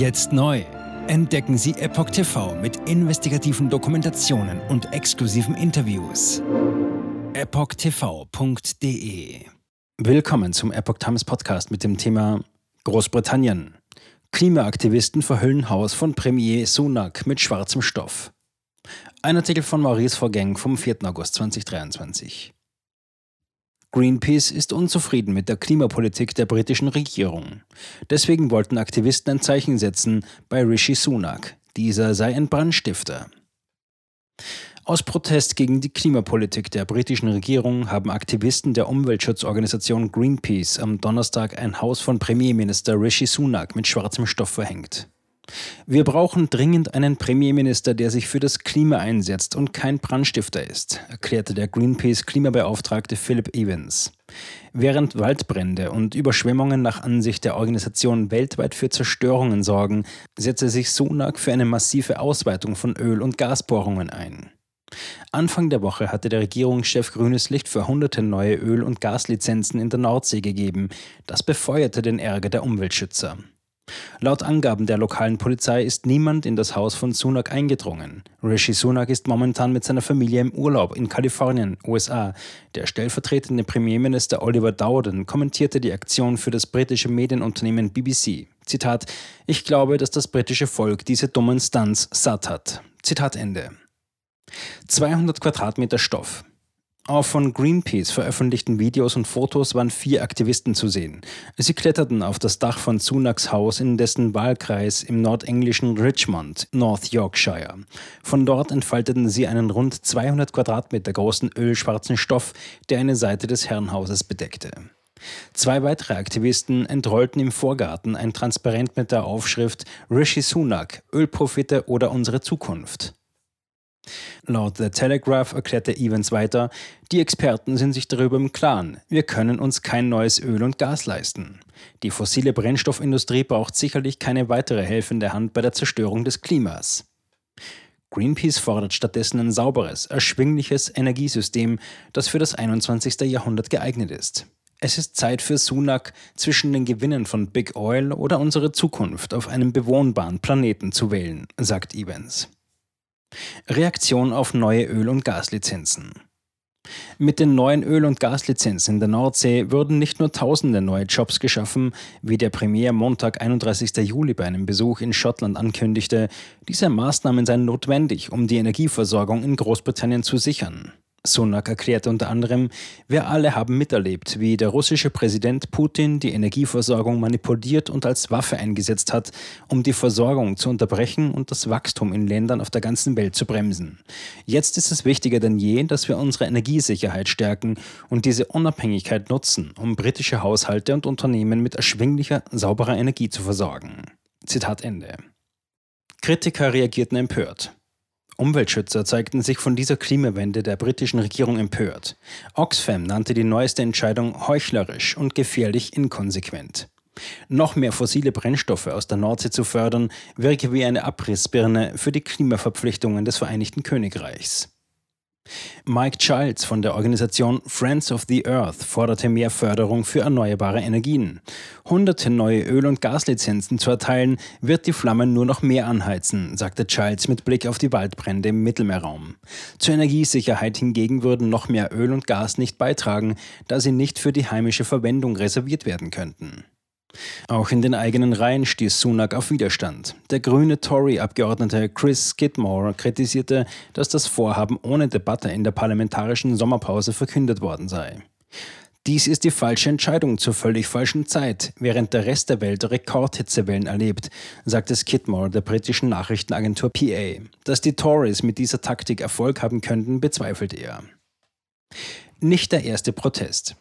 Jetzt neu. Entdecken Sie Epoch TV mit investigativen Dokumentationen und exklusiven Interviews. EpochTV.de Willkommen zum Epoch Times Podcast mit dem Thema Großbritannien. Klimaaktivisten verhüllen Haus von Premier Sunak mit schwarzem Stoff. Ein Artikel von Maurice Vorgäng vom 4. August 2023. Greenpeace ist unzufrieden mit der Klimapolitik der britischen Regierung. Deswegen wollten Aktivisten ein Zeichen setzen bei Rishi Sunak. Dieser sei ein Brandstifter. Aus Protest gegen die Klimapolitik der britischen Regierung haben Aktivisten der Umweltschutzorganisation Greenpeace am Donnerstag ein Haus von Premierminister Rishi Sunak mit schwarzem Stoff verhängt. Wir brauchen dringend einen Premierminister, der sich für das Klima einsetzt und kein Brandstifter ist, erklärte der Greenpeace-Klimabeauftragte Philip Evans. Während Waldbrände und Überschwemmungen nach Ansicht der Organisation weltweit für Zerstörungen sorgen, setze sich Sunak für eine massive Ausweitung von Öl- und Gasbohrungen ein. Anfang der Woche hatte der Regierungschef grünes Licht für hunderte neue Öl- und Gaslizenzen in der Nordsee gegeben. Das befeuerte den Ärger der Umweltschützer. Laut Angaben der lokalen Polizei ist niemand in das Haus von Sunak eingedrungen. Rishi Sunak ist momentan mit seiner Familie im Urlaub in Kalifornien, USA. Der stellvertretende Premierminister Oliver Dowden kommentierte die Aktion für das britische Medienunternehmen BBC. Zitat: Ich glaube, dass das britische Volk diese dummen Stunts satt hat. Zitat Ende. 200 Quadratmeter Stoff. Auf von Greenpeace veröffentlichten Videos und Fotos waren vier Aktivisten zu sehen. Sie kletterten auf das Dach von Sunaks Haus in dessen Wahlkreis im nordenglischen Richmond, North Yorkshire. Von dort entfalteten sie einen rund 200 Quadratmeter großen ölschwarzen Stoff, der eine Seite des Herrenhauses bedeckte. Zwei weitere Aktivisten entrollten im Vorgarten ein Transparent mit der Aufschrift Rishi Sunak, Ölprofite oder unsere Zukunft. Laut The Telegraph erklärte Evans weiter, die Experten sind sich darüber im Klaren, wir können uns kein neues Öl und Gas leisten. Die fossile Brennstoffindustrie braucht sicherlich keine weitere helfende Hand bei der Zerstörung des Klimas. Greenpeace fordert stattdessen ein sauberes, erschwingliches Energiesystem, das für das 21. Jahrhundert geeignet ist. Es ist Zeit für Sunak, zwischen den Gewinnen von Big Oil oder unsere Zukunft auf einem bewohnbaren Planeten zu wählen, sagt Evans. Reaktion auf neue Öl- und Gaslizenzen. Mit den neuen Öl- und Gaslizenzen in der Nordsee würden nicht nur tausende neue Jobs geschaffen, wie der Premier Montag 31. Juli bei einem Besuch in Schottland ankündigte, diese Maßnahmen seien notwendig, um die Energieversorgung in Großbritannien zu sichern. Sunak erklärte unter anderem, wir alle haben miterlebt, wie der russische Präsident Putin die Energieversorgung manipuliert und als Waffe eingesetzt hat, um die Versorgung zu unterbrechen und das Wachstum in Ländern auf der ganzen Welt zu bremsen. Jetzt ist es wichtiger denn je, dass wir unsere Energiesicherheit stärken und diese Unabhängigkeit nutzen, um britische Haushalte und Unternehmen mit erschwinglicher, sauberer Energie zu versorgen. Zitat Ende. Kritiker reagierten empört. Umweltschützer zeigten sich von dieser Klimawende der britischen Regierung empört. Oxfam nannte die neueste Entscheidung heuchlerisch und gefährlich inkonsequent. Noch mehr fossile Brennstoffe aus der Nordsee zu fördern, wirke wie eine Abrissbirne für die Klimaverpflichtungen des Vereinigten Königreichs. Mike Childs von der Organisation Friends of the Earth forderte mehr Förderung für erneuerbare Energien. Hunderte neue Öl- und Gaslizenzen zu erteilen, wird die Flammen nur noch mehr anheizen, sagte Childs mit Blick auf die Waldbrände im Mittelmeerraum. Zur Energiesicherheit hingegen würden noch mehr Öl und Gas nicht beitragen, da sie nicht für die heimische Verwendung reserviert werden könnten. Auch in den eigenen Reihen stieß Sunak auf Widerstand. Der grüne Tory-Abgeordnete Chris Skidmore kritisierte, dass das Vorhaben ohne Debatte in der parlamentarischen Sommerpause verkündet worden sei. Dies ist die falsche Entscheidung zur völlig falschen Zeit, während der Rest der Welt Rekordhitzewellen erlebt, sagte Skidmore der britischen Nachrichtenagentur PA. Dass die Tories mit dieser Taktik Erfolg haben könnten, bezweifelt er. Nicht der erste Protest.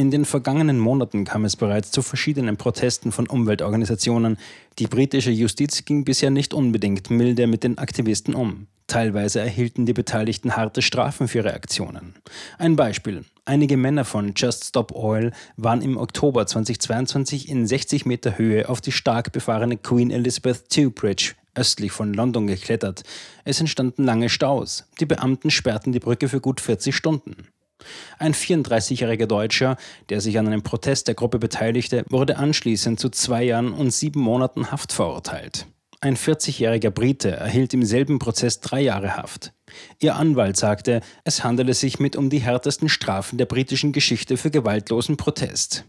In den vergangenen Monaten kam es bereits zu verschiedenen Protesten von Umweltorganisationen. Die britische Justiz ging bisher nicht unbedingt milde mit den Aktivisten um. Teilweise erhielten die Beteiligten harte Strafen für ihre Aktionen. Ein Beispiel. Einige Männer von Just Stop Oil waren im Oktober 2022 in 60 Meter Höhe auf die stark befahrene Queen Elizabeth II Bridge östlich von London geklettert. Es entstanden lange Staus. Die Beamten sperrten die Brücke für gut 40 Stunden. Ein 34-jähriger Deutscher, der sich an einem Protest der Gruppe beteiligte, wurde anschließend zu zwei Jahren und sieben Monaten Haft verurteilt. Ein 40-jähriger Brite erhielt im selben Prozess drei Jahre Haft. Ihr Anwalt sagte, es handele sich mit um die härtesten Strafen der britischen Geschichte für gewaltlosen Protest.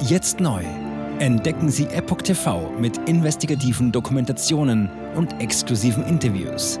Jetzt neu. Entdecken Sie Epoch TV mit investigativen Dokumentationen und exklusiven Interviews.